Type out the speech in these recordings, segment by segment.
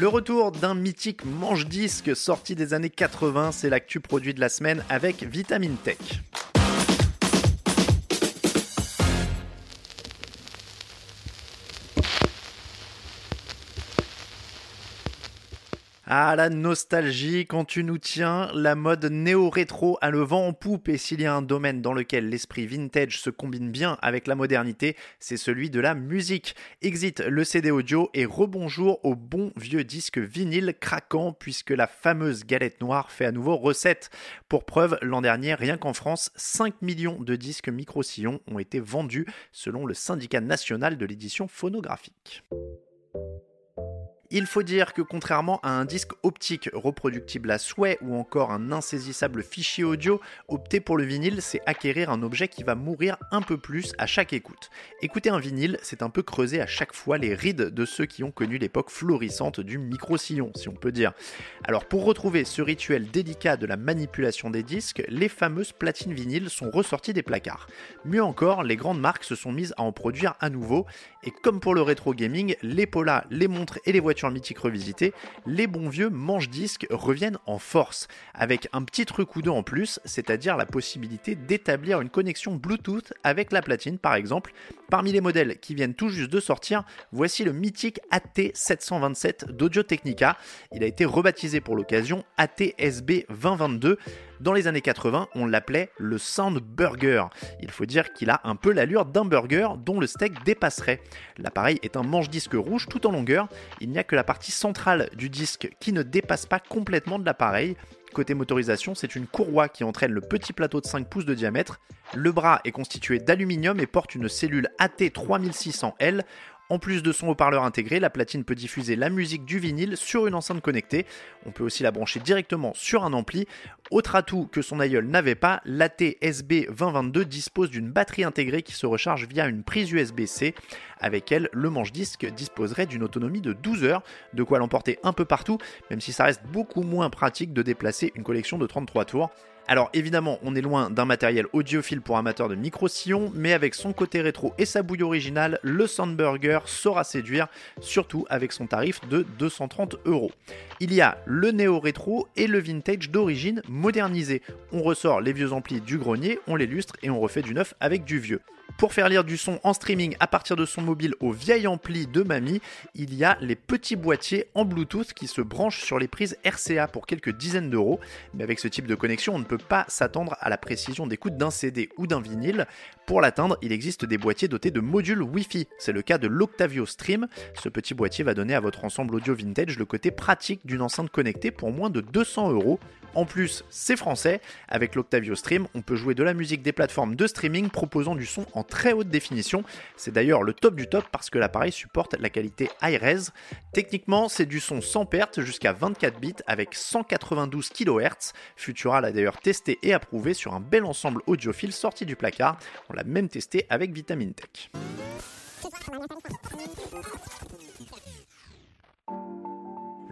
Le retour d'un mythique manche-disque sorti des années 80, c'est l'actu produit de la semaine avec Vitamine Tech. Ah, la nostalgie quand tu nous tiens, la mode néo-rétro a le vent en poupe et s'il y a un domaine dans lequel l'esprit vintage se combine bien avec la modernité, c'est celui de la musique. Exit le CD audio et rebonjour au bon vieux disque vinyle craquant puisque la fameuse galette noire fait à nouveau recette. Pour preuve, l'an dernier, rien qu'en France, 5 millions de disques micro-sillons ont été vendus selon le syndicat national de l'édition phonographique. Il faut dire que contrairement à un disque optique reproductible à souhait ou encore un insaisissable fichier audio, opter pour le vinyle, c'est acquérir un objet qui va mourir un peu plus à chaque écoute. Écouter un vinyle, c'est un peu creuser à chaque fois les rides de ceux qui ont connu l'époque florissante du micro-sillon, si on peut dire. Alors pour retrouver ce rituel délicat de la manipulation des disques, les fameuses platines vinyles sont ressorties des placards. Mieux encore, les grandes marques se sont mises à en produire à nouveau, et comme pour le rétro gaming, les polas, les montres et les voitures mythique revisité, les bons vieux manches-disques reviennent en force, avec un petit truc ou deux en plus, c'est-à-dire la possibilité d'établir une connexion Bluetooth avec la platine par exemple. Parmi les modèles qui viennent tout juste de sortir, voici le mythique AT727 d'Audio Technica. Il a été rebaptisé pour l'occasion ATSB 2022. Dans les années 80, on l'appelait le Sound Burger. Il faut dire qu'il a un peu l'allure d'un burger dont le steak dépasserait. L'appareil est un manche-disque rouge tout en longueur. Il n'y a que la partie centrale du disque qui ne dépasse pas complètement de l'appareil. Côté motorisation, c'est une courroie qui entraîne le petit plateau de 5 pouces de diamètre. Le bras est constitué d'aluminium et porte une cellule AT3600L. En plus de son haut-parleur intégré, la platine peut diffuser la musique du vinyle sur une enceinte connectée. On peut aussi la brancher directement sur un ampli. Autre atout que son aïeul n'avait pas, l'AT-SB 2022 dispose d'une batterie intégrée qui se recharge via une prise USB-C. Avec elle, le manche-disque disposerait d'une autonomie de 12 heures, de quoi l'emporter un peu partout, même si ça reste beaucoup moins pratique de déplacer une collection de 33 tours. Alors évidemment, on est loin d'un matériel audiophile pour amateurs de micro-sillons, mais avec son côté rétro et sa bouille originale, le Soundburger saura séduire, surtout avec son tarif de 230 euros. Il y a le néo-rétro et le vintage d'origine modernisé. On ressort les vieux amplis du grenier, on les lustre et on refait du neuf avec du vieux. Pour faire lire du son en streaming à partir de son mobile au vieil ampli de mamie, il y a les petits boîtiers en Bluetooth qui se branchent sur les prises RCA pour quelques dizaines d'euros. Mais avec ce type de connexion, on ne peut pas s'attendre à la précision d'écoute d'un CD ou d'un vinyle. Pour l'atteindre, il existe des boîtiers dotés de modules Wi-Fi. C'est le cas de l'Octavio Stream. Ce petit boîtier va donner à votre ensemble audio vintage le côté pratique d'une enceinte connectée pour moins de 200 euros. En plus, c'est français. Avec l'Octavio Stream, on peut jouer de la musique des plateformes de streaming proposant du son en très haute définition. C'est d'ailleurs le top du top parce que l'appareil supporte la qualité high-res. Techniquement, c'est du son sans perte jusqu'à 24 bits avec 192 kHz. Futura l'a d'ailleurs testé et approuvé sur un bel ensemble audiophile sorti du placard. On l'a même testé avec Vitamin Tech.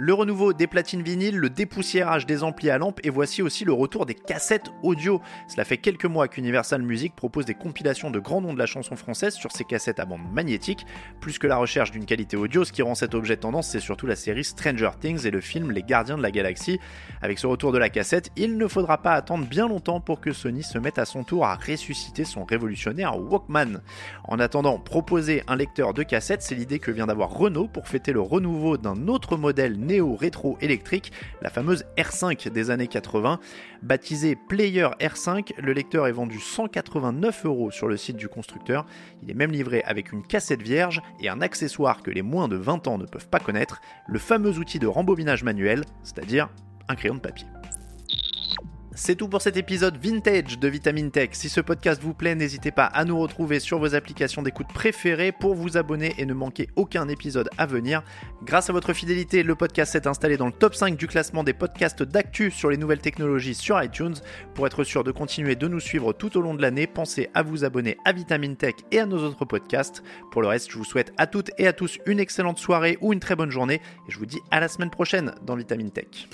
Le renouveau des platines vinyles, le dépoussiérage des amplis à lampe et voici aussi le retour des cassettes audio. Cela fait quelques mois qu'Universal Music propose des compilations de grands noms de la chanson française sur ces cassettes à bande magnétique. Plus que la recherche d'une qualité audio, ce qui rend cet objet tendance, c'est surtout la série Stranger Things et le film Les Gardiens de la Galaxie. Avec ce retour de la cassette, il ne faudra pas attendre bien longtemps pour que Sony se mette à son tour à ressusciter son révolutionnaire Walkman. En attendant, proposer un lecteur de cassette, c'est l'idée que vient d'avoir Renault pour fêter le renouveau d'un autre modèle néo-rétro électrique, la fameuse R5 des années 80. Baptisé Player R5, le lecteur est vendu 189 euros sur le site du constructeur. Il est même livré avec une cassette vierge et un accessoire que les moins de 20 ans ne peuvent pas connaître, le fameux outil de rembobinage manuel, c'est-à-dire un crayon de papier. C'est tout pour cet épisode vintage de Vitamine Tech. Si ce podcast vous plaît, n'hésitez pas à nous retrouver sur vos applications d'écoute préférées pour vous abonner et ne manquer aucun épisode à venir. Grâce à votre fidélité, le podcast s'est installé dans le top 5 du classement des podcasts d'actu sur les nouvelles technologies sur iTunes. Pour être sûr de continuer de nous suivre tout au long de l'année, pensez à vous abonner à Vitamine Tech et à nos autres podcasts. Pour le reste, je vous souhaite à toutes et à tous une excellente soirée ou une très bonne journée et je vous dis à la semaine prochaine dans Vitamine Tech.